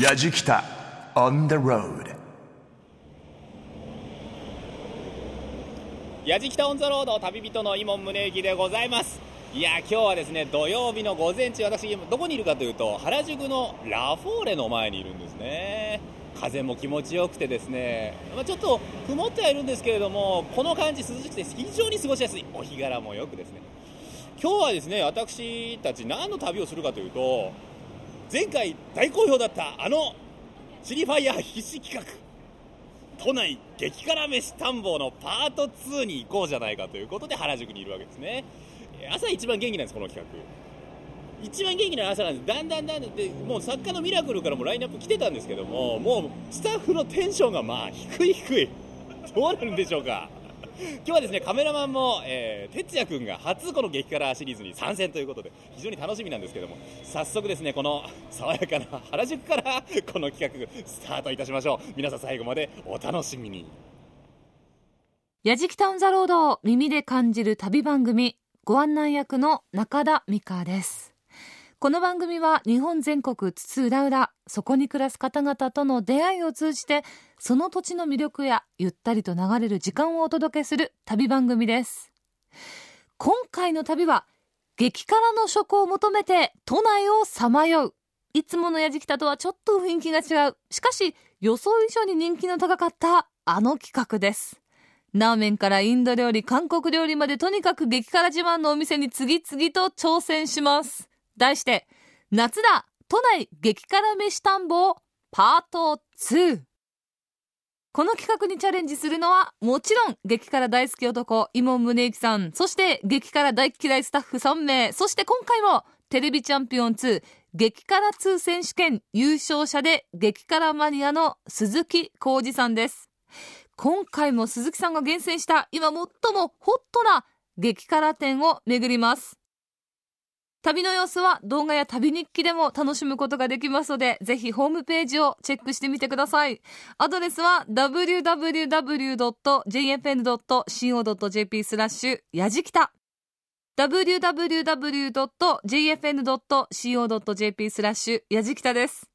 やじきた on the road. やじきたオンザロード旅人の伊門宗行でございます。いや今日はですね土曜日の午前中私どこにいるかというと原宿のラフォーレの前にいるんですね。風も気持ちよくてですね、まあ、ちょっと曇ってはいるんですけれどもこの感じ涼しくて非常に過ごしやすい。お日柄もよくですね。今日はですね私たち何の旅をするかというと前回大好評だったあのチリファイヤー必死企画。都内激辛飯探訪のパート2に行こうじゃないかということで原宿にいるわけですね。朝一番元気なんですこの企画。一番元気な朝なんです。だんだんだんだんでもう作家のミラクルからもラインナップ来てたんですけどももうスタッフのテンションがまあ低い低い。どうなるんでしょうか。今日はですねカメラマンも、えー、哲也君が初この激辛シリーズに参戦ということで非常に楽しみなんですけども早速ですねこの爽やかな原宿からこの企画スタートいたしましょう。皆さん最後までお楽しみに。やじきタウンザロードを耳で感じる旅番組ご案内役の中田美香です。この番組は日本全国津々浦々そこに暮らす方々との出会いを通じてその土地の魅力やゆったりと流れる時間をお届けする旅番組です。今回の旅は激辛の食を求めて都内をさまよう。いつものやじきたとはちょっと雰囲気が違う。しかし予想以上に人気の高かったあの企画です。ラーメンからインド料理、韓国料理までとにかく激辛自慢のお店に次々と挑戦します。題して、夏だ都内激辛飯探訪パート2。この企画にチャレンジするのは、もちろん、激辛大好き男、伊門宗行さん、そして激辛大嫌いスタッフ3名、そして今回も、テレビチャンピオン2、激辛2選手権優勝者で激辛マニアの鈴木浩二さんです。今回も鈴木さんが厳選した今最もホットな激辛店を巡ります。旅の様子は動画や旅日記でも楽しむことができますので、ぜひホームページをチェックしてみてください。アドレスは www.jfn.co.jp スラッシュやじきた www.jfn.co.jp スラッシュやじきたです。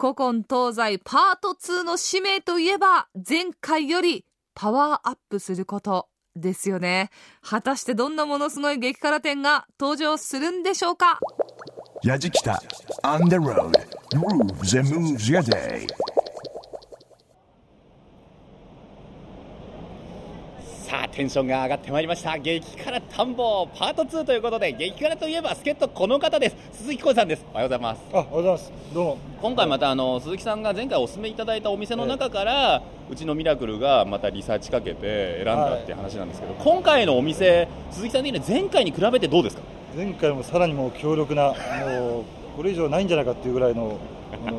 古今東西パート2の使命といえば、前回よりパワーアップすることですよね。果たしてどんなものすごい激辛店が登場するんでしょうか？やじきた。On the road. Grooves and moves your day. さあテンションが上がってまいりました。激辛探訪パート2ということで激辛といえば助っ人この方です。鈴木浩さんです。おはようございます。あおはようございます。どうも。今回またあの鈴木さんが前回お勧めいただいたお店の中から、えー、うちのミラクルがまたリサーチかけて選んだっていう話なんですけど、はい、今回のお店鈴木さん的に前回に比べてどうですか？前回もさらにもう強力なもうこれ以上ないんじゃないかっていうぐらいの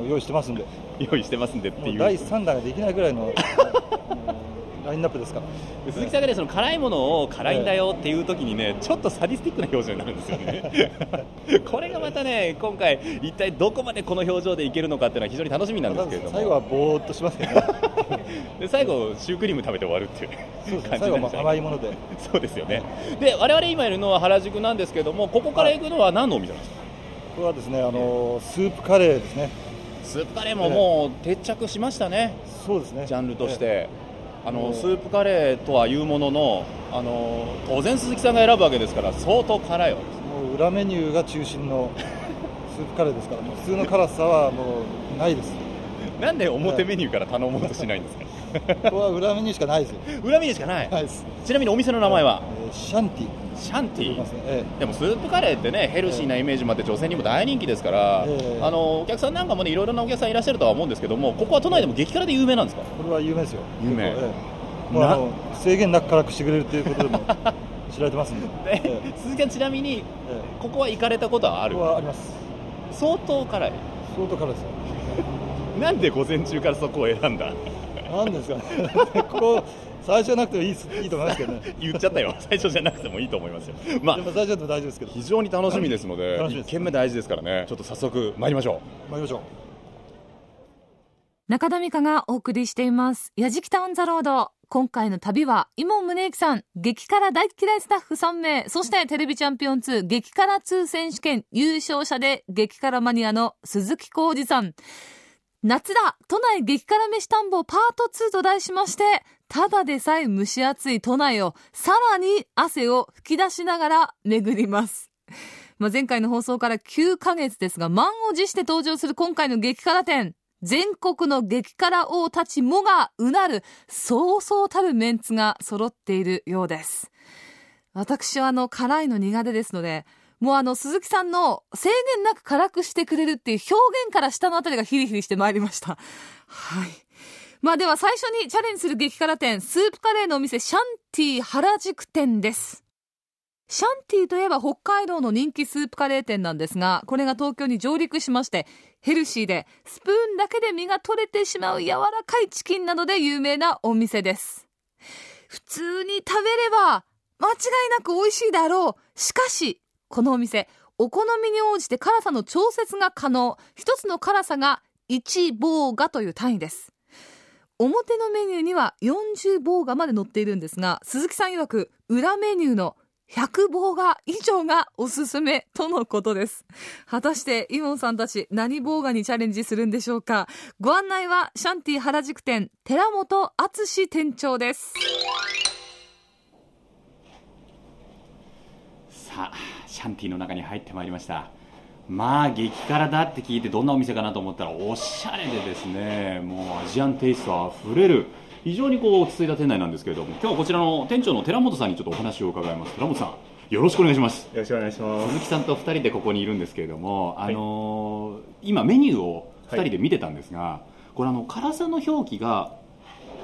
用意してますんで。用意してますんでっていう。第3弾ができないぐらいの ラインナップですか？鈴木さんがねその辛いものを辛いんだよっていう時にね、ちょっとサディスティックな表情になるんですよね。これがまたね今回一体どこまでこの表情でいけるのかっていうのは非常に楽しみなんですけれども。最後はぼーっとしますよね。で最後シュークリーム食べて終わるっていうそうです、ね、最後は甘いもので。そうですよね。で我々今いるのは原宿なんですけどもここから行くのは何のお店なんですか、これはですねあのスープカレーですね。スープカレーももう定着しましたね、そうですね。ジャンルとして、あのスープカレーとはいうもののあの当然鈴木さんが選ぶわけですから相当辛いわけ。ですもう裏メニューが中心の スープカレーですから普通の辛さはもうないです。なんで表メニューから頼もうとしないんですかここは裏メニューしかないですよ。裏メニューしかない？ないです。ちなみにお店の名前は、えー、シャンティシャンティ、ね。ええ、でもスープカレーってねヘルシーなイメージもあって女性にも大人気ですから、え、あのお客さんなんかもねいろいろなお客さんいらっしゃるとは思うんですけどもここは都内でも激辛で有名なんですか？これは有名ですよ。有名、もう制限なく辛くしてくれるということでも知られてますんで、ええ、鈴木さんちなみに、ここは行かれたことはある？ここはあります。相当辛い。相当辛いですよ。なんで午前中からそこを選んだ？なんですかね。ここ最初じゃなくてもいいいいと思いますけどね。言っちゃったよ。最初じゃなくてもいいと思いますよ。まあ最初だと大丈夫ですけど。非常に楽しみですので1軒目大事ですからね。ちょっと早速参りましょう。参りましょう。中田美香がお送りしています。やじきたオンザロード。今回の旅は、伊門宗行さん、激辛大嫌いスタッフ3名、そしてテレビチャンピオン2激辛2選手権優勝者で激辛マニアの鈴木浩二さん。夏だ都内激辛飯探訪パート2と題しまして、ただでさえ蒸し暑い都内をさらに汗を吹き出しながら巡ります。まあ、前回の放送から9ヶ月ですが、満を持して登場する今回の激辛店。全国の激辛王たちもがうなる、そうそうたるメンツが揃っているようです。私はあの、辛いの苦手ですので、もうあの、鈴木さんの制限なく辛くしてくれるっていう表現から下のあたりがヒリヒリしてまいりました。はい。まあでは最初にチャレンジする激辛店、スープカレーのお店、シャンティ原宿店です。シャンティといえば北海道の人気スープカレー店なんですが、これが東京に上陸しまして、ヘルシーでスプーンだけで身が取れてしまう柔らかいチキンなどで有名なお店です。普通に食べれば間違いなく美味しいであろう。しかし、このお店、お好みに応じて辛さの調節が可能。一つの辛さが1棒がという単位です。表のメニューには40棒がまで載っているんですが、鈴木さん曰く裏メニューの100棒が以上がおすすめとのことです。果たしてイモンさんたち何棒がにチャレンジするんでしょうかご案内はシャンティ原宿店寺本敦店長です。さあシャンティの中に入ってまいりました。まあ激辛だって聞いてどんなお店かなと思ったらおしゃれでですねもうアジアンテイストあふれる。非常にこう落ち着いた店内なんですけれども今日はこちらの店長の寺本さんにちょっとお話を伺います。寺本さんよろしくお願いします。よろしくお願いします。鈴木さんと2人でここにいるんですけれども、あのー今メニューを2人で見てたんですが、これあの辛さの表記が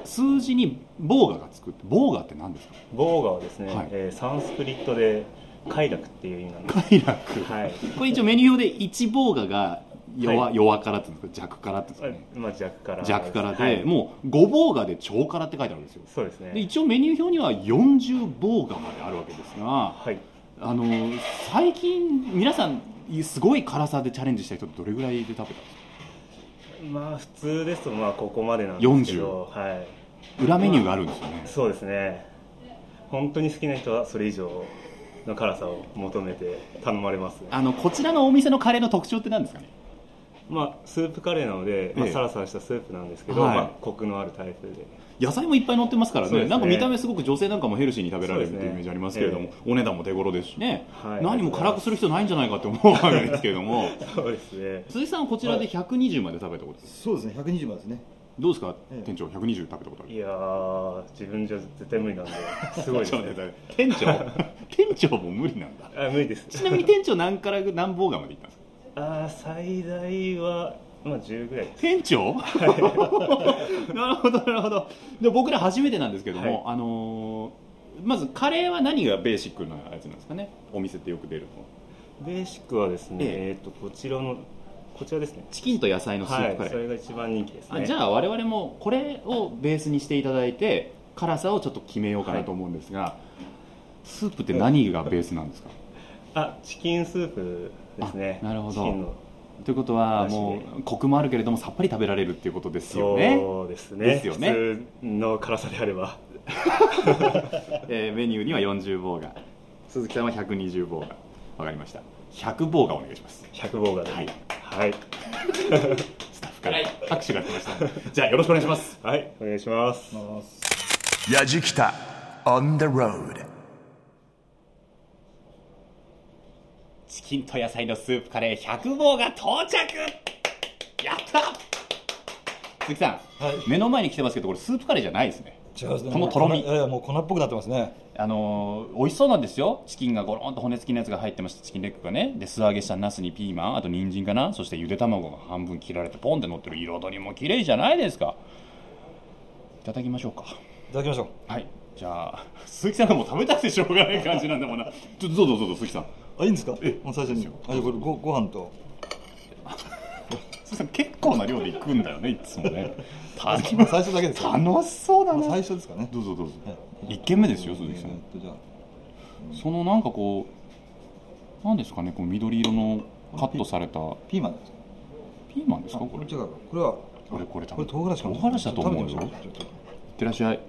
数字にボーガがつくってボーガって何ですか？ボーガはですね、はい。えーサンスクリットで快楽っていう意味なんです。快楽はい。これ一応メニュー表で1ボーガが弱,、はい弱辛っていうんですか？弱辛ってねまあ弱辛。弱辛で、はいもう5ボーガで超辛って書いてあるんですよそうですね。で一応メニュー表には40ボーガまであるわけですがはい。あのー最近皆さんすごい辛さでチャレンジした人どれぐらいで食べたんですか？まあ普通ですとまあここまでなんですけど、はい。裏メニューがあるんですよねそうですね。本当に好きな人はそれ以上の辛さを求めて頼まれます、ね。あのこちらのお店のカレーの特徴って何ですかね？まあスープカレーなので、まあええサラサラしたスープなんですけど、はい。まあコクのあるタイプで。野菜もいっぱい乗ってますからね。ね。なんか見た目すごく女性なんかもヘルシーに食べられるっていうイメージありますけれども、お値段も手頃ですし。ね、はい何も辛くする必要ないんじゃないかって思うわけですけれども。そうですね。鈴木さんはこちらで120まで食べたこと？ですそうですね。120番ですねどうですか、ええ店長120食べたことある？いやー自分じゃ絶対無理なんで、すごいね。て店長？店長も無理なんだ。あ無理です。ちなみに店長何から何ボーガーまで行ったんですか？あー最大は、まあ、10ぐらいです。店長？なるほどなるほど。で僕ら初めてなんですけども、あのーまずカレーは何がベーシックなやつなんですかね？お店ってよく出るのベーシックはですね、え。えー、とこちらのこちらですね。チキンと野菜のスーはいプカレー、それが一番人気ですね。あじゃあ我々もこれをベースにしていただいて辛さをちょっと決めようかなと思うんですが、スープって何がベースなんですか？あチキンスープですね。あなるほど。ということはもうコクもあるけれどもさっぱり食べられるっていうことですよね、そうですね。ですよね。普通の辛さであれば。えーメニューには40棒が。鈴木さんは120棒が。わかりました。100棒がお願いします。100棒がではいはい、スタッフから。拍手が来ました。じゃあよろしくお願いします。はい、お願いします。やじきた on the road チキンと野菜のスープカレー100棒が到着。やった！鈴木さん、はい。目の前に来てますけどこれスープカレーじゃないですねこのとろみ。いやいやもう粉っぽくなってますね。あのー美味しそうなんですよ。チキンがゴロンと骨付きのやつが入ってました。チキンレッグがね。で素揚げしたナスにピーマンあと人参かな。そしてゆで卵が半分切られてポンって乗ってる。彩りも綺麗じゃないですか。いただきましょうか。いただきましょう。はい。じゃあ鈴木さんがもう食べたくてしょうがない感じなんだもんな。ちょっとどうぞどうぞ鈴木さん。あいいんですか？えもう最初に。あじゃあこれごご飯と結構な量で行くんだよねいつもね。た 最初だけですか楽しそうだまあな最初ですかね。どうぞどうぞ。はい一軒目ですよ鈴木さん。えーっとじゃあ。そのなんかこうなんですかねこう緑色のカットされた。ピーマンですピーマンですかこれ？これはこれこれ唐辛子唐辛子だと思うよ。いってらっしゃい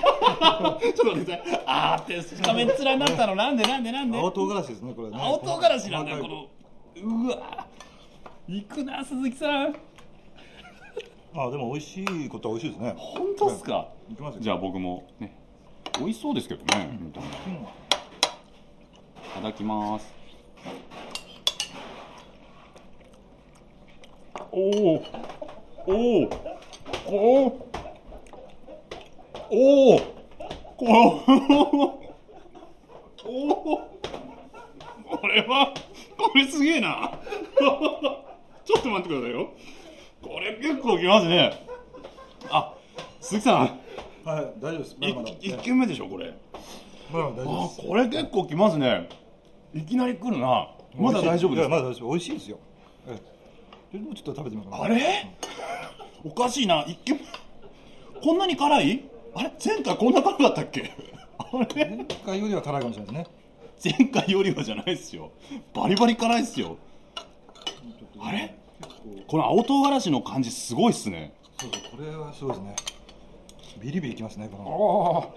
ちょっと待ってくださいあーって画面面になったのなんでなんでなんで。青唐辛子ですねこれね。青唐辛子なんだよこのうわ行くな鈴木さん。あでも美味しいことは美味しいですね。本当っすか？いきますよ。じゃあ僕もね美味しそうですけどね、見た目いただきます。おおおおおおおおこおおこれはこれすげえな。ちょっと待ってくださいよ。これ結構きますね。あ鈴木さん。はい大丈夫です。まだまだ。一軒目でしょこれ。まだ大丈夫あです。これ結構きますね。いきなり来るな。まだ大丈夫ですまだ大丈夫。美味しいですよ。ええ。もうちょっと食べてみようかなあれおかしいな。一軒目。こんなに辛い？あれ？前回こんな辛かったっけ？あれ？前回よりは辛いかもしれないですね。前回よりはじゃないですよ。バリバリ辛いっすよ。あれ？この青唐辛子の感じすごいっすね。そうそうこれはすごいですね。ビリビリきますねこの。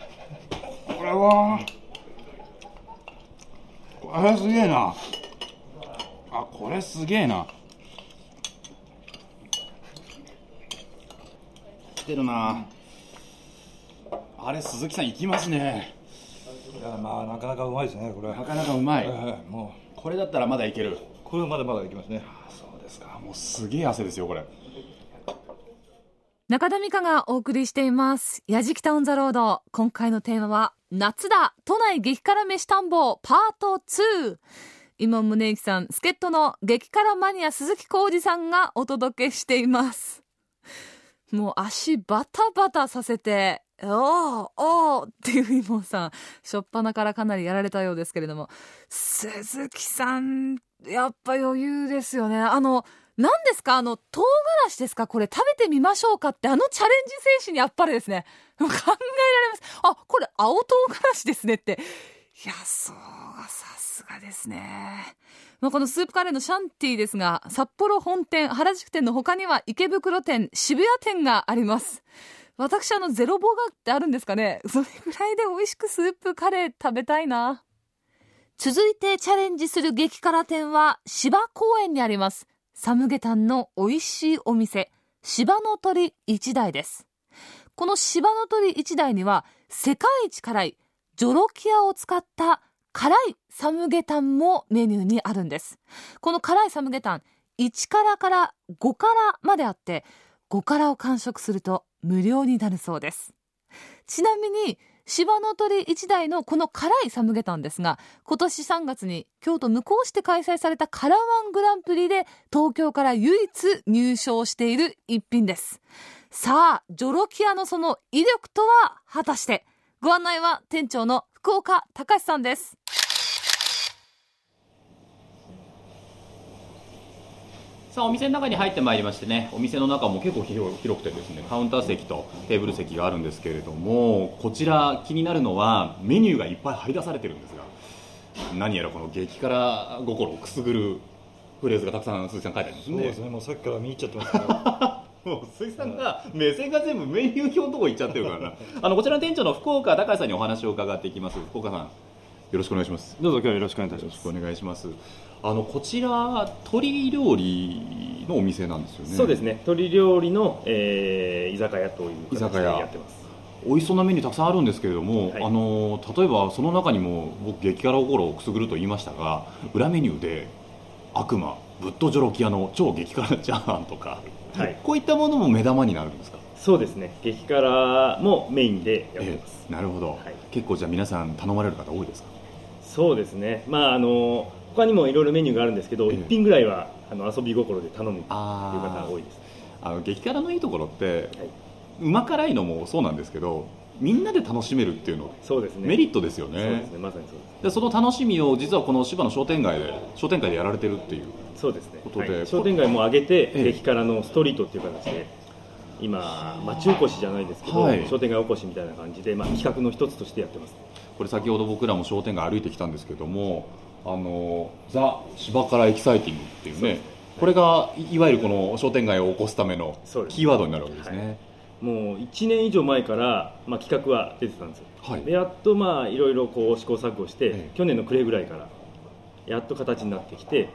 ああこれは。これすげえな。あこれすげえな。来てるなあれ鈴木さん行きますね。いやまあなかなかうまいですねこれ。なかなかうまい。はいはいもこれだったらまだいける？うこれはまだまだいきますね。そうですか。もうすげえ汗ですよこれ。中田美香がお送りしています。やじきたオンザロード。今回のテーマは、夏だ。都内激辛飯探訪パート2。今宗行さん、助っ人の激辛マニア鈴木浩二さんがお届けしています。もう足バタバタさせて、おーおーっていう今さん、しょっぱなからかなりやられたようですけれども、鈴木さん、やっぱ余裕ですよね。あの、何ですか？あの、唐辛子ですか？これ食べてみましょうかって、あのチャレンジ精神にあっぱれですね。考えられます。あ、これ青唐辛子ですねって。いや、そう、さすがですね。まあ、このスープカレーのシャンティーですが、札幌本店、原宿店の他には池袋店、渋谷店があります。私、あの、ゼロボガってあるんですかね それぐらいで美味しくスープカレー食べたいな。続いてチャレンジする激辛店は芝公園にあります。サムゲタンの美味しいお店、芝の鳥一台です。この芝の鳥一台には世界一辛いジョロキアを使った辛いサムゲタンもメニューにあるんです。この辛いサムゲタン、1辛から5辛まであって、5辛を完食すると無料になるそうです。ちなみに、芝の鳥一台のこの辛いサムゲタンですが、今年3月に京都向こう市で開催されたカラワングランプリで東京から唯一入賞している一品です。さあ、ジョロキアのその威力とは果たして、ご案内は店長の福岡隆さんです。さあお店の中に入ってまいりましてねお店の中も結構広広くてですねカウンター席とテーブル席があるんですけれどもこちら気になるのはメニューがいっぱい張り出されてるんですが何やらこの激辛心をくすぐるフレーズがたくさん鈴木さん書いてありますね。そうですねもうさっきから見入っちゃってますけど もう鈴木さんが目線が全部メニュー表のとこ行っちゃってるからな。あのこちらの店長の福岡隆さんにお話を伺っていきます。福岡さんよろしくお願いします。どうぞ今日はよろしくお願いいたします。よろしくお願いしますあのこちら鶏料理のお店なんですよね。そうですね。鶏料理の、えー居酒屋という形で居酒屋。やってます。美味しそうなメニューたくさんあるんですけれども、はい。あの例えばその中にも僕激辛心をくすぐると言いましたが裏メニューで悪魔ぶっとジョロキアの超激辛チャーハンとか、はい。こういったものも目玉になるんですか？そうですね。激辛もメインでやってます、ええなるほど、はい。結構じゃあ皆さん頼まれる方多いですか？そうですね。まああの他にもいろいろメニューがあるんですけど、ええ一品ぐらいはあの遊び心で頼むっていう方が多いです。あの激辛のいいところって、はい。うま辛いのもそうなんですけどみんなで楽しめるっていうのそうですね。メリットですよそうでねすね。まさにそうです。でその楽しみを実はこの芝の商店街で商店街でやられてるっていうそうですね。ことではい。商店街も上げて、ええ。激辛のストリートっていう形で今町おこしじゃないですけど、はい。商店街おこしみたいな感じで、まあ、企画の一つとしてやってます。これ先ほど僕らも商店街歩いてきたんですけどもあのザ・芝辛エキサイティングっていうねこれがいいわゆるこの商店街を起こすためのキーワードになるわけですね。もう1年以上前から、まあ、企画は出てたんですよ。はい。でやっとまあいろいろこう試行錯誤して、ええ。去年の暮れぐらいからやっと形になってきて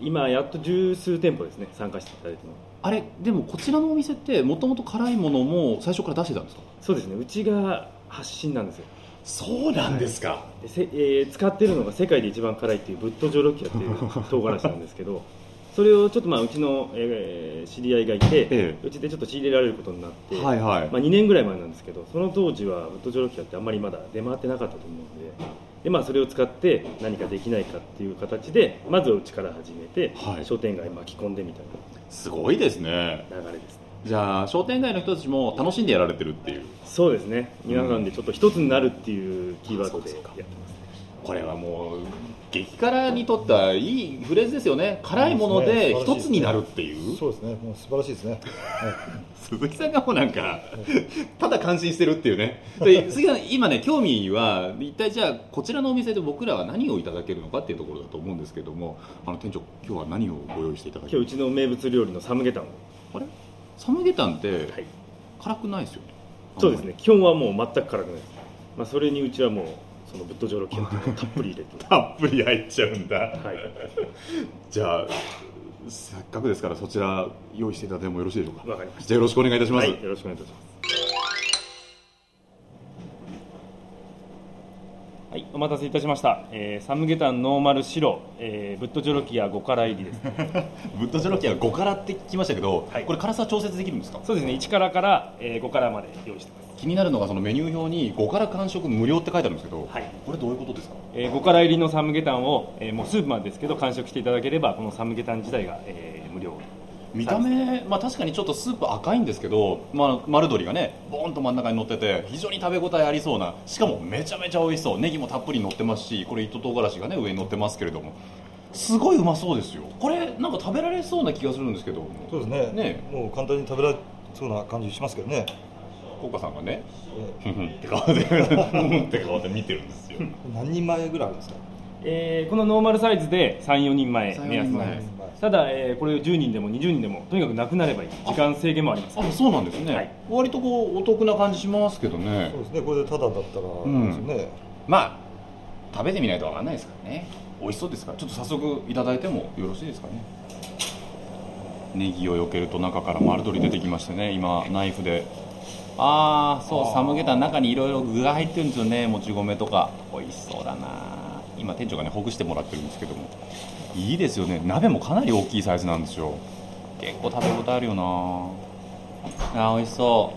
今やっと十数店舗ですね参加していただいてますあれでもこちらのお店ってもともと辛いものも最初から出してたんですか？そうですね。うちが発信なんですよそうなんですか、でせえー使ってるのが世界で一番辛いっていうブットジョロキアっていう 唐辛子なんですけどそれをちょっとまあうちの、えー知り合いがいて、えうちでちょっと仕入れられることになって、はいはい、まあ、2年ぐらい前なんですけどその当時はブットジョロキアってあんまりまだ出回ってなかったと思うんでで、まあ、それを使って何かできないかっていう形でまずはうちから始めて、はい。商店街巻き込んでみたいすごいですね。な流れです。ねじゃあ商店街の人たちも楽しんでやられてるっていう。そうですね。皆さんでちょっと一つになるっていうキーワードでやってますね。これはもう激辛にとってはいいフレーズですよね。辛いもので一つになるっていう。そうですね。もう素晴らしいですね、鈴木さんがもうなんかただ感心してるっていうね。で鈴木さん今ね興味は一体じゃあこちらのお店で僕らは何をいただけるのかっていうところだと思うんですけどもあの店長今日は何をご用意していただける今日うちの名物料理のサムゲタンを。あれ？サムゲタンってはい。辛くないですよ。ねそうですね。基本はもう全く辛くないです、まあ、それにうちはもうそのブットジョロキアっていうのをたっぷり入れて。たっぷり入っちゃうんだ。はい。じゃあせっかくですからそちら用意していただいてもよろしいでしょうか。わかりましじゃあよろしくお願いいたします、たはいよろしくお願いいたしますはい、お待たせいたしました、えーサムゲタンノーマル白、えーブットジョロキア5辛入りです。ブッドジョロキア5辛って聞きましたけど、はい。これ辛さ調節できるんですか？そうですね1辛から、えー5辛まで用意してます。気になるのがそのメニュー表に5辛完食無料って書いてあるんですけど、はい。これどういうことですか？えー5辛入りのサムゲタンを、えーもうスープまでですけど完食していただければこのサムゲタン自体が、えー無料見た目、まあ、確かにちょっとスープ赤いんですけど、まあ、丸鶏がねボーンと真ん中に乗ってて非常に食べ応えありそうなしかもめちゃめちゃ美味しそう。ネギもたっぷり乗ってますしこれ糸唐辛子がね上に乗ってますけれども。すごいうまそうですよ。これなんか食べられそうな気がするんですけど。そうですね。ね。もう簡単に食べられそうな感じしますけどね、コカさんがね。えふふんって顔でふふんって顔で見てるんですよ。ー何人前ぐらいあるんですか？えーこのノーマルサイズで34人前3-4目安になり人前。ますただ、えーこれ10人でも20人でもとにかくなくなればいい。時間制限もあります。あそうなんですね、はい。割とこうお得な感じしますけどね。そうですね。これでタダだったらん。ですよね、まあ食べてみないとわかんないですからね。美味しそうですからちょっと早速いただいてもよろしいですかね。ネギを避けると中から丸鶏出てきましてね。今ナイフで。ああそうサムゲタン中にいろいろ具が入ってるんですよね。もち米とか。美味しそうだな。今店長がねほぐしてもらってるんですけどもいいですよね。鍋もかなり大きいサイズなんですよ。結構食べ応えあるよな。あー美味しそ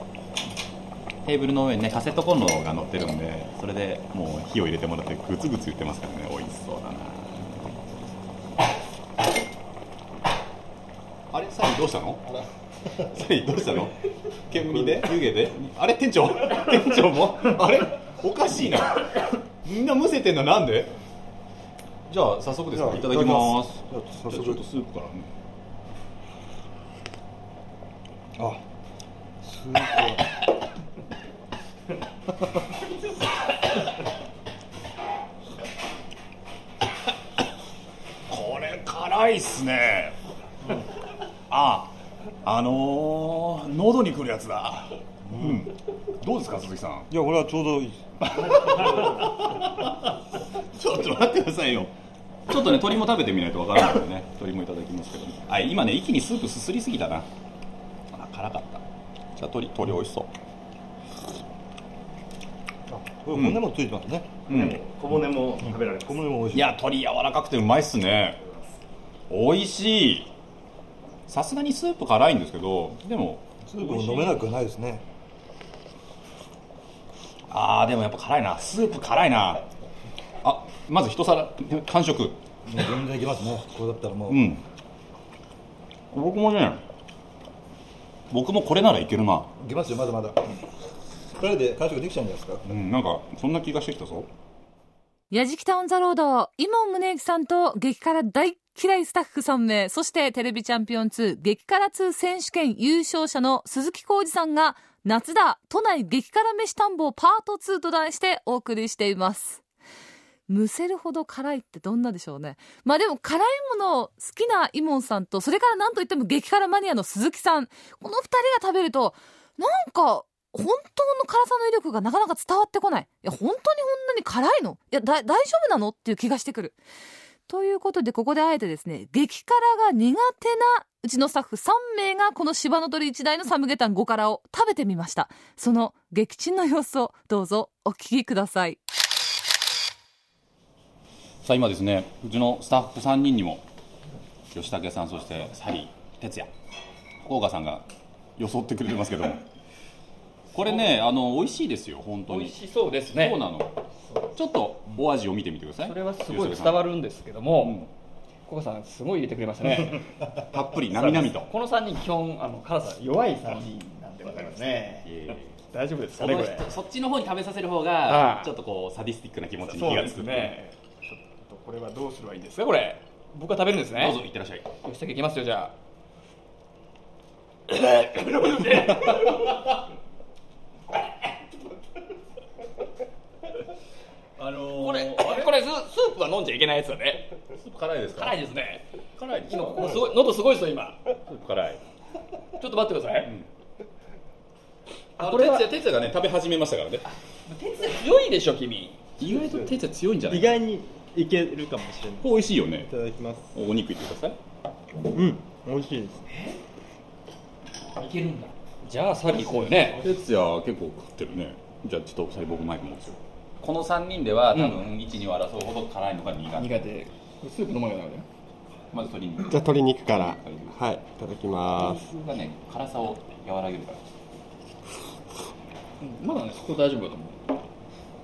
う。テーブルの上にねカセットコンロが乗ってるんでそれでもう火を入れてもらってグツグツ言ってますからね。美味しそうだな。あれ？サリーどうしたの？サリーどうしたの？煙で？湯気で？あれ？店長？店長も？あれ？おかしいな。みんなむせてんのなんで？じゃあ早速ですねいただきます。じゃあちょっとスープからね。あスープはこれ辛いっすね。ああのー、喉にくるやつだ。うんどうですか鈴木さん？いやこれはちょうどいい。ちょっと待ってくださいよ。ちょっとね鶏も食べてみないとわからないのでね。鶏もいただきますけどあ今ね一気にスープすすりすぎたな。あ辛かった。じゃあ鶏鶏美味しそう。あこれ骨もついてますね、うん。小骨も食べられます、骨も美味しい。いや鶏柔らかくてうまいっすね。美味しい。さすがにスープ辛いんですけどでもスープも飲めなくはないですねあーでもやっぱ辛いな。スープ辛いな。あまず一皿完食。もう全然いけます。ねこれだったらもう、うん。僕もね僕もこれならいけるな。いけますよまだまだ。2人で完食できちゃうんじゃないですか。うんなんかそんな気がしてきたぞ。やじきたオンザロード、今宗行さんと激辛大嫌いスタッフ3名、そしてテレビチャンピオン2激辛2選手権優勝者の鈴木浩二さんが、夏だ都内激辛飯探訪パート2と題してお送りしています。むせるほど辛いってどんなでしょうね。まあでも辛いもの好きなイモンさんと、それからなんといっても激辛マニアの鈴木さん。この二人が食べると、なんか、本当の辛さの威力がなかなか伝わってこない。いや、本当にこんなに辛いの？いや、大丈夫なの？っていう気がしてくる。ということでここであえてですね激辛が苦手なうちのスタッフ3名がこの芝の鳥一台のサムゲタン5辛を食べてみました。その撃沈の様子をどうぞお聞きください。さあ今ですねうちのスタッフ3人にも吉武さんそしてサリー哲也福岡さんが装ってくれてますけども。これねあの美味しいですよ本当に。美味しそうですね。そうなの。ちょっとお味を見てみてください。それはすごい伝わるんですけども、ココさんすごい入れてくれましたね。たっぷりなみなみと。この3人基本あの辛さ弱い3人なんでございますね。大丈夫ですかねこれ。そっちの方に食べさせる方がちょっとこうサディスティックな気持ちに気がつくね。ちょっとこれはどうすればいいんですかこれ。僕は食べるんですね。どうぞいってらっしゃい。吉武いきますよじゃあ のあこれこれススープは飲んじゃいけないやつだね。辛いですか？辛いですね。辛いです今ここすごい喉すごいですよ今。辛い。ちょっと待ってください、あこれ哲也哲也がね食べ始めましたからね。鉄強いでしょ君。意外と哲也強いんじゃない？意外にいけるかもしれない。美味しいよね。いただきます。お肉いってください。うん。美味しいです。いけるんだ。じゃあさっき行こうよね。哲也結構食ってるね。じゃあちょっと最後僕マイク持つよこの3人では多分12を争うほど辛いのが苦手。苦手。スープ飲まないよね。まず鶏肉。じゃあ鶏肉から。はい。いただきます。がね辛さを和らげるから。まだねそこ大丈夫だと思う。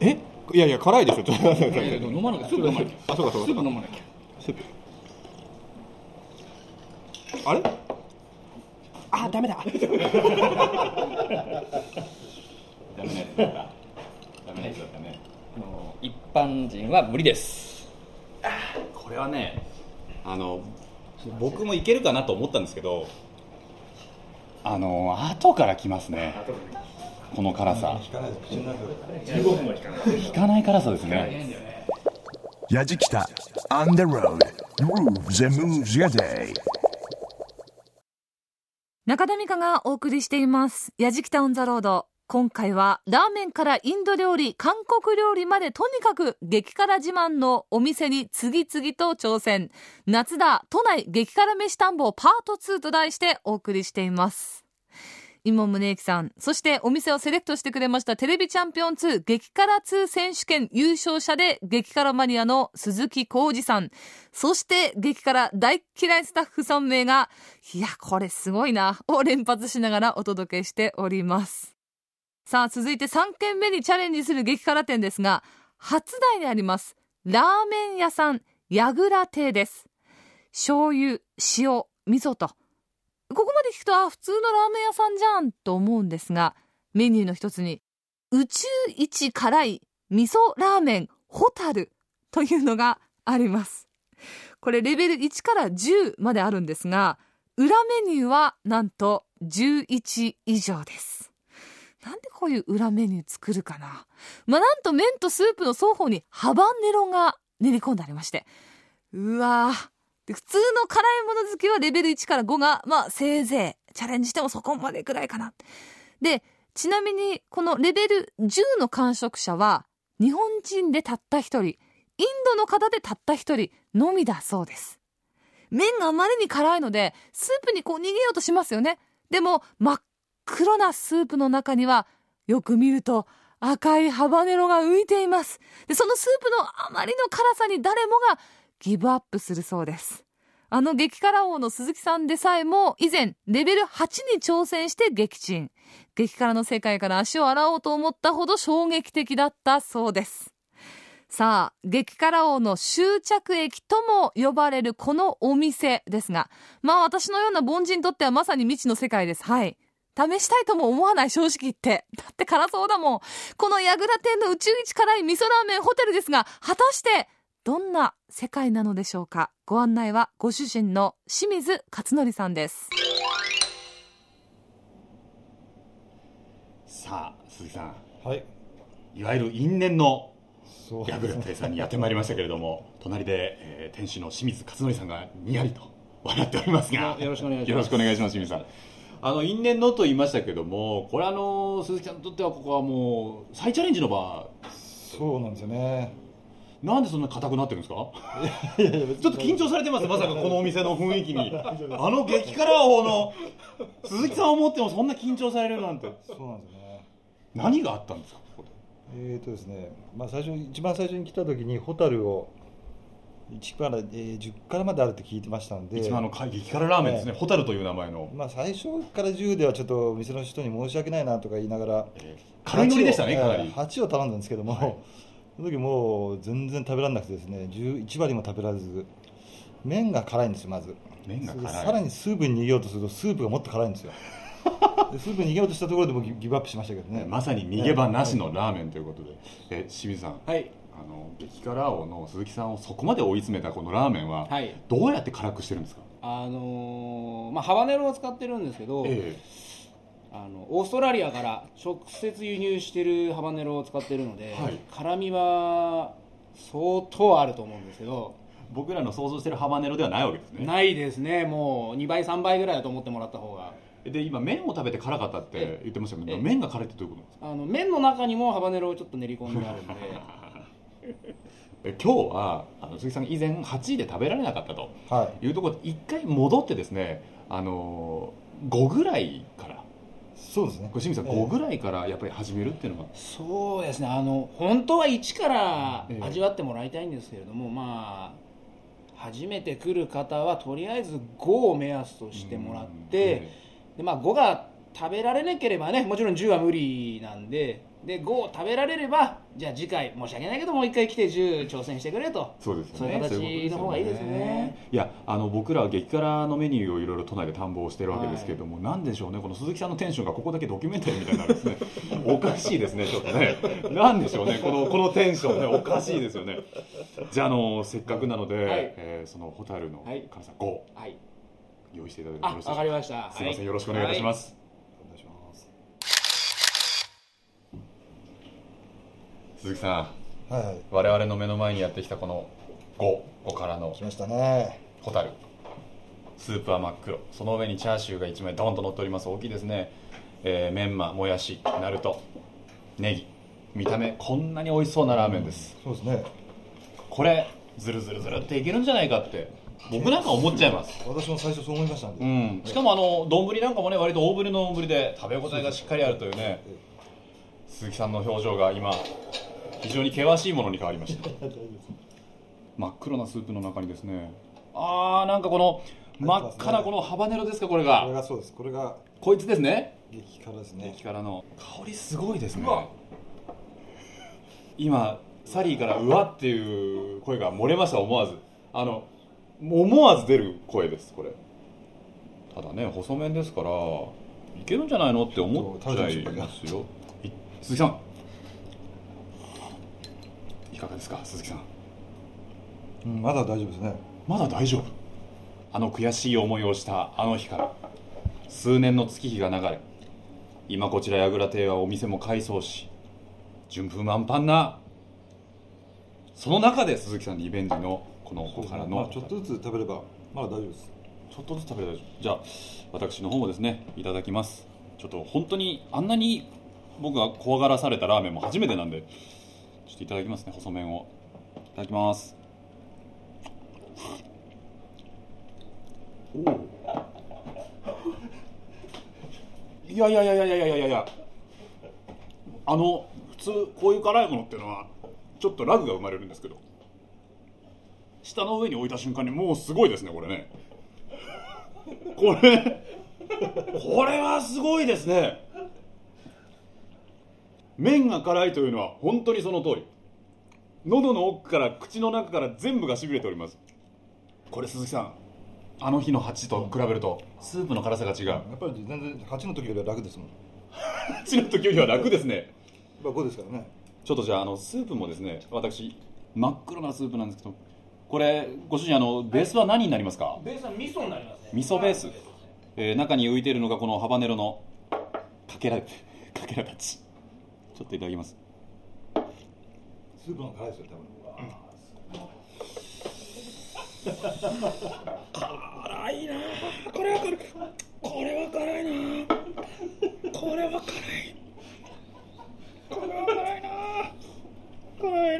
え？いやいや辛いでしょちょっと待って飲まなきゃ。スープ飲まなきゃ。あそうかそうかスープ飲まなきゃ。スープ。あれ？あダメだ。ダメなやつだったダメなやつだったねあの一般人は無理です。これはねあの僕もいけるかなと思ったんですけどあの後から来ますね。この辛さ。引かない。辛さですね。Yajikita on the road. Grooves and moves your day. 中田美香がお送りしています「やじきたオン・ザ・ロード」今回はラーメンからインド料理韓国料理までとにかく激辛自慢のお店に次々と挑戦。夏だ都内激辛飯探訪パート2と題してお送りしています。井門宗之さんそしてお店をセレクトしてくれましたテレビチャンピオン2激辛2選手権優勝者で激辛マニアの鈴木浩二さん。そして激辛大嫌いスタッフ3名がいやこれすごいなを連発しながらお届けしております。さあ続いて3軒目にチャレンジする激辛店ですが初台にありますラーメン屋さん矢倉亭です。醤油塩味噌と。ここまで聞くとあ普通のラーメン屋さんじゃんと思うんですがメニューの一つに宇宙一辛い味噌ラーメンホタルというのがあります。これレベル1から10まであるんですが裏メニューはなんと11以上です。なんでこういう裏メニュー作るかなまあなんと麺とスープの双方にハバネロが練り込んでありましてうわーで普通の辛いもの好きはレベル1から5が、まあ、せいぜいチャレンジしてもそこまでくらいかな。で、ちなみに、このレベル10の完食者は、日本人でたった一人、インドの方でたった一人のみだそうです。麺があまりに辛いので、スープにこう逃げようとしますよね。でも、真っ黒なスープの中には、よく見ると、赤いハバネロが浮いています。で、そのスープのあまりの辛さに誰もがギブアップするそうです。あの激辛王の鈴木さんでさえも以前レベル8に挑戦して撃沈。激辛の世界から足を洗おうと思ったほど衝撃的だったそうです。さあ、激辛王の終着駅とも呼ばれるこのお店ですが、まあ私のような凡人にとってはまさに未知の世界です。はい。試したいとも思わない正直言って。だって辛そうだもん。この矢倉店の宇宙一辛い味噌ラーメンホテルですが、果たしてどんな世界なのでしょうか？ご案内はご主人の清水勝則さんです。さあ鈴木さん。はい。いわゆる因縁のそうヤグル亭さんにやってまいりましたけれども隣で、えー店主の清水勝則さんがにやりと笑っておりますが。よろしくお願いします。よろしくお願いします清水さんあの因縁のと言いましたけどもこれあの鈴木さんにとってはここはもう再チャレンジの場。そうなんですよね。なんでそんな硬くなってるんですか？ちょっと緊張されてますまさかこのお店の雰囲気に。あの激辛王の鈴木さんを持ってもそんな緊張されるなんて。そうなんですよね。何があったんですかえーとですね、まあ、最初一番最初に来た時にホタルを1から、えー、10からまであるって聞いてましたんで。一番あの激辛ラーメンですね、ええ。ホタルという名前の。まあ、最初から10ではちょっと店の人に申し訳ないなとか言いながら、軽いノリでしたね8をかなり。えー8を頼んだんですけども、その時もう全然食べられなくてですね11割も食べられず麺が辛いんですよまず。麺が辛い。さらにスープに逃げようとするとスープがもっと辛いんですよ。でスープに逃げようとしたところでもギギブアップしましたけどね。まさに逃げ場なしのラーメンということで、え清水さん、はいあの激辛王の鈴木さんをそこまで追い詰めたこのラーメンは、はい。どうやって辛くしてるんですか、あのーまあハバネロを使ってるんですけど、えあのオーストラリアから直接輸入してるハバネロを使ってるので、はい。辛みは相当あると思うんですけど僕らの想像してるハバネロではないわけですね。ないですね。もう2倍3倍ぐらいだと思ってもらった方が。で今麺を食べて辛かったって言ってましたけどええ麺が辛いってどういうことなんですか？あの麺の中にもハバネロをちょっと練り込んであるんでえ今日はあの鈴木さんが以前8位で食べられなかったとはい。いうところで一回戻ってですねあの5ぐらいから。そうですね。清水さんええ。5ぐらいからやっぱり始めるっていうのがそうですね。あの本当は1からええ。味わってもらいたいんですけれども、まあ初めて来る方はとりあえず5を目安としてもらって、でまあ、5が食べられなければねもちろん10は無理なんでで5を食べられればじゃあ次回申し訳ないけどもう一回来て10挑戦してくれと。そうですよね。そういう形の方がいいですね。いやあの僕らは激辛のメニューをいろいろ都内で探訪してるわけですけれども、なんでしょうねこの鈴木さんのテンションがここだけドキュメンタリーみたいになるんですね。おかしいですねちょっとね。なんでしょうねこのこのテンションねおかしいですよね。じゃああのせっかくなので、はい。えーそのホタルのはい。辛さ5はい。用意していただいてよあろしいでしょうわかりました。すいません、はい。よろしくお願いいたします、お願いします鈴木さんはいはい。我々の目の前にやってきたこの5 5からの来ましたね。ホタルスープは真っ黒その上にチャーシューが1枚ドンと乗っております。大きいですね、えーメンマもやしナルトネギ見た目こんなに美味しそうなラーメンです。そうですね。これズルズルズルっていけるんじゃないかって僕なんか思っちゃいます。私も最初そう思いましたんで、うん、しかもあの丼なんかもね割と大ぶりの丼で食べ応えがしっかりあるというね。鈴木さんの表情が今非常に険しいものに変わりました。真っ黒なスープの中にですね。あーなんかこの真っ赤なこのハバネロですかこれこれががそうです。これがこいつですね。激辛ですね。激辛の。香りすごいですね。今サリーから「うわ」っていう声が漏れました思わず。あの思わず出る声ですこれ。ただね細麺ですからいけるんじゃないのって思っちゃいますよ。い鈴木さんいかがですか鈴木さん？うん、まだ大丈夫ですね。まだ大丈夫？あの悔しい思いをしたあの日から数年の月日が流れ今こちら櫓亭はお店も改装し順風満帆なその中で鈴木さんリベンジのこのそうですからのね。まあ、ちょっとずつ食べればまだ大丈夫です。ちょっとずつ食べれば大丈夫。じゃあ私の方もですねいただきます。ちょっと本当にあんなに僕が怖がらされたラーメンも初めてなんでちょっといただきますね細麺を。いただきます。いやいやいやいやいやいやいや。あの普通こういう辛いものっていうのはちょっとラグが生まれるんですけど。下の上に置いた瞬間にもうすごいですねこれね。これこれはすごいですね。麺が辛いというのは本当にその通り。喉の奥から口の中から全部がしびれております。これ鈴木さんあの日の8と比べるとスープの辛さが違う。やっぱり全然8の時よりは楽ですもん。8の時よりは楽ですね。まあ5ですからね。ちょっとじゃああのスープもですね私真っ黒なスープなんですけどこれご主人あのベースは何になりますか、ベースは味噌になりますね。味噌ベース、えー中に浮いているのがこのハバネロのかけらかけらたちちょっといただきます。スープの辛いですよ多分。辛いなこれは辛い。これは辛いなこれは辛い。これは辛いな辛い。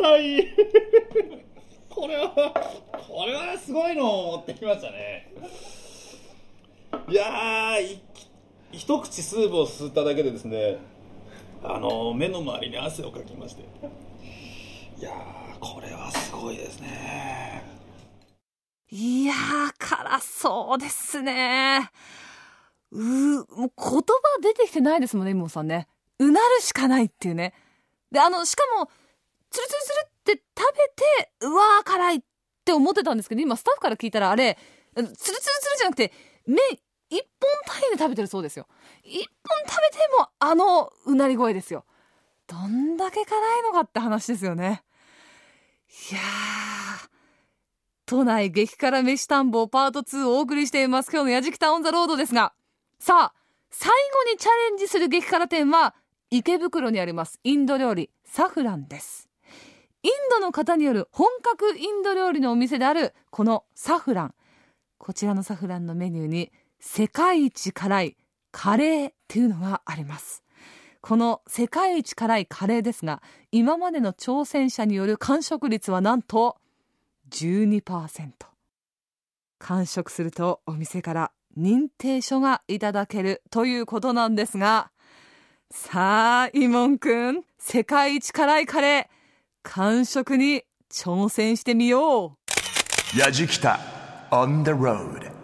ないこれはこれはすごいのを持ってきましたね。いやーい一口スープを吸っただけでですねあの目の周りに汗をかきましていやこれはすごいですねいや、辛そうですね。う、もう言葉出てきてないですもんね、妹さんね。うなるしかないっていうね。で、あの、しかも、つるつるつるって食べて、うわー辛いって思ってたんですけど、今スタッフから聞いたらあれ、つるつるつるじゃなくて、麺一本単位で食べてるそうですよ。一本食べてもあのうなり声ですよ。どんだけ辛いのかって話ですよね。いやー、都内激辛飯探訪パート2をお送りしています。今日のやじきたオンザロードですが、さあ、最後にチャレンジする激辛店は、池袋にありますインド料理サフランです。インドの方による本格インド料理のお店であるこのサフラン。こちらのサフランのメニューに世界一辛いカレーっていうのがあります。この世界一辛いカレーですが、今までの挑戦者による完食率はなんと12%。完食するとお店から認定書がいただけるということなんですが、さあ、イモンくん、世界一辛いカレー、完食に挑戦してみよう。やじきた on the road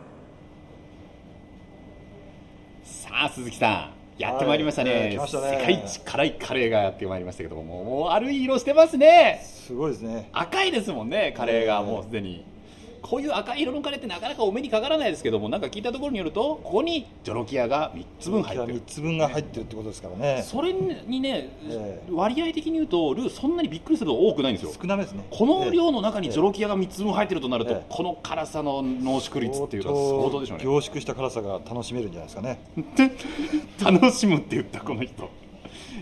あ鈴木さん。やってまいりましたね,、はいたね世界一辛いカレーがやってまいりましたけどもうもう悪い色してますね。すごいですね赤いですもんねカレーがもうすでにこういう赤い色のカレーってなかなかお目にかからないですけどもなんか聞いたところによるとここにジョロキアが3つ分入ってる。3つ分が入ってるってことですからね。それにね、え割合的に言うとルーそんなにびっくりするほど多くないんですよ。少なめですね。この量の中にジョロキアが3つ分入ってるとなると、ええ。この辛さの濃縮率っていうのは相当でしょうね。凝縮した辛さが楽しめるんじゃないですかね。楽しむって言ったこの人、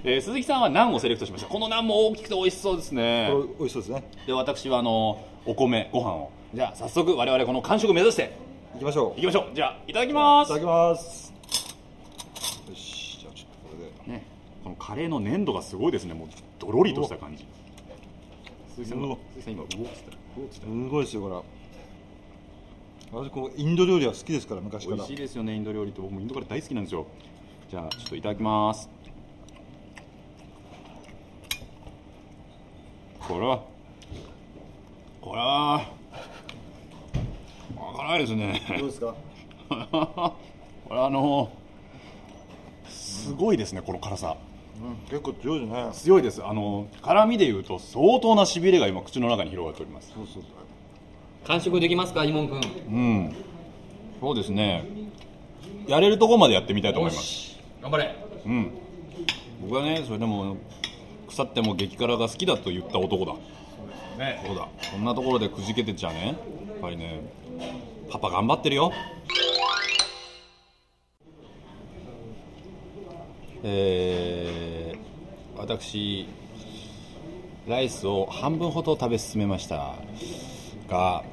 えー鈴木さんはナンをセレクトしました。このナンも大きくて美味しそうですね。美味しそうですね。で私はあのお米ご飯をじゃあ早速我々この完食目指して行きましょう。いきましょう。じゃあいただきます。いただきます。よし。じゃあちょっとこれで。ね、このカレーの粘度がすごいですね。もうドロリとした感じ。鈴木さん。うわ鈴木さん。今動ってた。動ってた。すごいですよこれ。私こうインド料理は好きですから昔から。美味しいですよねインド料理って。僕もインドカレー大好きなんですよ。じゃあちょっといただきます。これはこれは辛いですね。どうですか？こ れあのすごいですねこの辛さ。うん結構強いですね。強いです。あの辛みでいうと相当なしびれが今口の中に広がっております。そうそう完食できますか、イモン君？うん。そうですね。やれるところまでやってみたいと思います。頑張れ。うん。僕はねそれでも腐っても激辛が好きだと言った男だ。ね。そうだ。そんなところでくじけてちゃね。やっぱりねパパ頑張ってるよ。えー、私ライスを半分ほど食べ進めましたが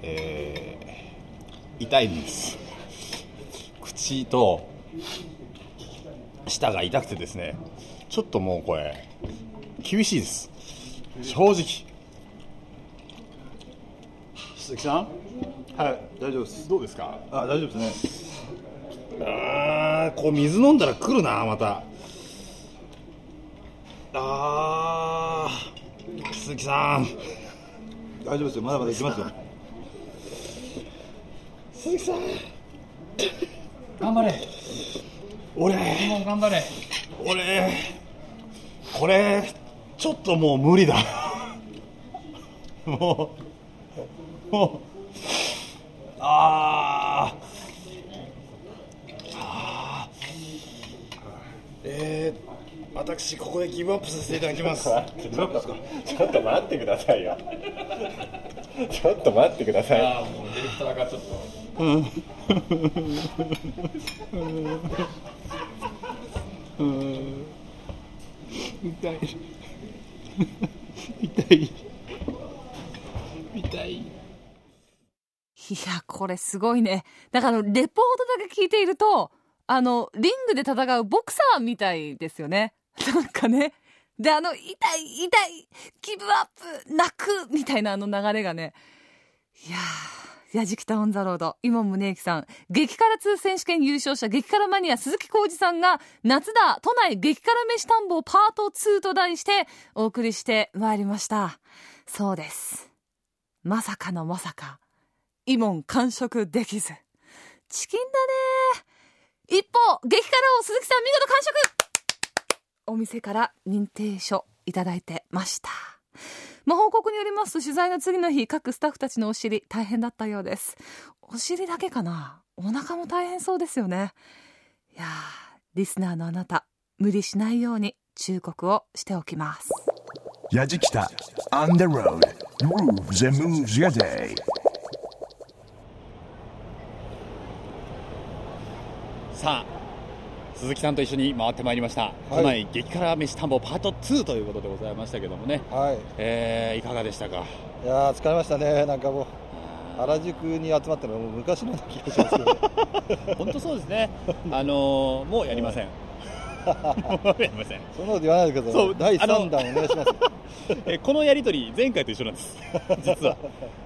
えー、痛いんです。口と舌が痛くてですねちょっともうこれ厳しいです。正直。鈴木さん？はい大丈夫です。どうですか？あ大丈夫ですね。あーこう水飲んだら来るなまた。あー鈴木さん。大丈夫ですよ。まだまだいきますよ。鈴木さん。頑張れ。俺。もう頑張れ。俺。これちょっともう無理だ。もう あー。あー。えー、私ここでギブアップさせていただきます。ちょっと待ってくださいよ。ちょっと待ってください。ああ、もうディレクターがちょっと。痛い。痛い。痛いいや、これすごいね。だから、レポートだけ聞いていると、あの、リングで戦うボクサーみたいですよね。なんかね、で、あの、痛い、痛い、ギブアップ、泣く、みたいなあの流れがね、いやー、やじきたオンザロード、今宗行さん、激辛2選手権優勝者、激辛マニア鈴木浩二さんが、夏だ、都内激辛飯探訪パート2と題して、お送りしてまいりました。そうです。まさかのまさか、イモン完食できず。チキンだね。一方、激辛王鈴木さん見事完食。お店から認定書いただいてました。まあ、報告によりますと取材の次の日各スタッフたちのお尻大変だったようです。お尻だけかな。お腹も大変そうですよね。いやリスナーのあなた無理しないように忠告をしておきます。Yajikita on the road. Grooves and moves your day. さあ鈴木さんと一緒に回ってまいりました、都内激辛飯探訪パート2ということでございましたけどもね、はい。えーいかがでしたか？いやー疲れましたね、なんかもう、原宿に集まったのはもう昔のような気がしますけど、本当そうですね。あのーもうやりません。もうやりません。そんなこと言わないでくださそうい、第あの3弾お願いします。えこのやり取り前回と一緒なんです。実は。だか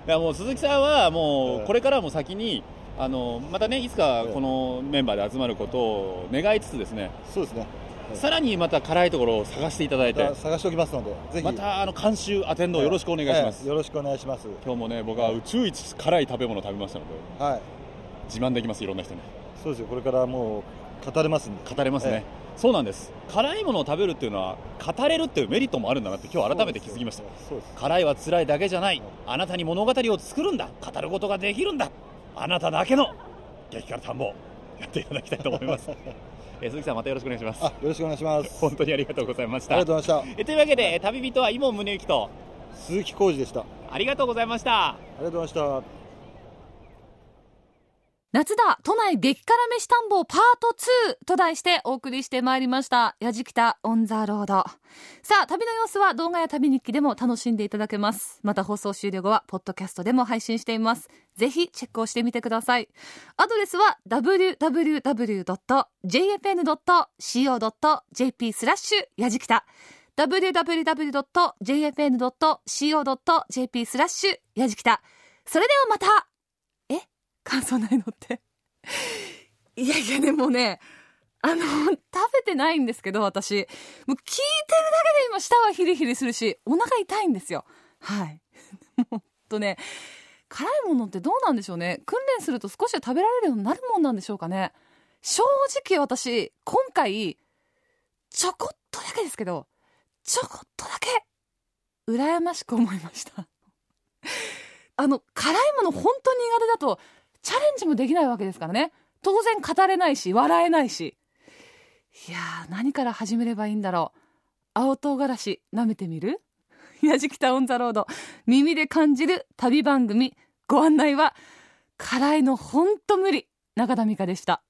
らもう鈴木さんはもうこれからも先にあのまたねいつかこのメンバーで集まることを願いつつですね。そうですね。さらにまた辛いところを探していただいて。また探しておきますので、ぜひ。またあの監修アテンドよろしくお願いします、ええよろしくお願いします。今日もね僕は宇宙一辛い食べ物を食べましたのではい、自慢できますいろんな人に。そうですよ、これからもう語れますんで。語れますね、そうなんです。辛いものを食べるっていうのは語れるっていうメリットもあるんだなって今日改めて気づきました。辛いは辛いだけじゃない。あなたに物語を作るんだ。語ることができるんだあなただけの激辛探訪やっていただきたいと思います えー鈴木さんまたよろしくお願いしますあ、よろしくお願いします。本当にありがとうございましたありがとうございましえというわけで旅人は今宗行とた。鈴木浩二でした。あありがとうございましたりがとうございました。夏だ都内激辛飯探訪パート2と題してお送りしてまいりました。やじきたオンザロード。さあ、旅の様子は動画や旅日記でも楽しんでいただけます。また放送終了後は、ポッドキャストでも配信しています。ぜひチェックをしてみてください。アドレスは www.jfn.co.jp スラッシュやじきた。www.jfn.co.jp スラッシュやじきた。それではまた感想ないのって。いやいや、でもね、あの、食べてないんですけど、私。もう聞いてるだけで今舌はヒリヒリするし、お腹痛いんですよ。はい。もっとね、辛いものってどうなんでしょうね。訓練すると少しは食べられるようになるもんなんでしょうかね。正直私、今回、ちょこっとだけですけど、ちょこっとだけ、羨ましく思いました。あの、辛いもの本当に苦手だと、チャレンジもできないわけですからね。当然語れないし、笑えないし。いやー、何から始めればいいんだろう。青唐辛子、舐めてみる？やじきたオンザロード。耳で感じる旅番組。ご案内は、辛いのほんと無理。中田美香でした。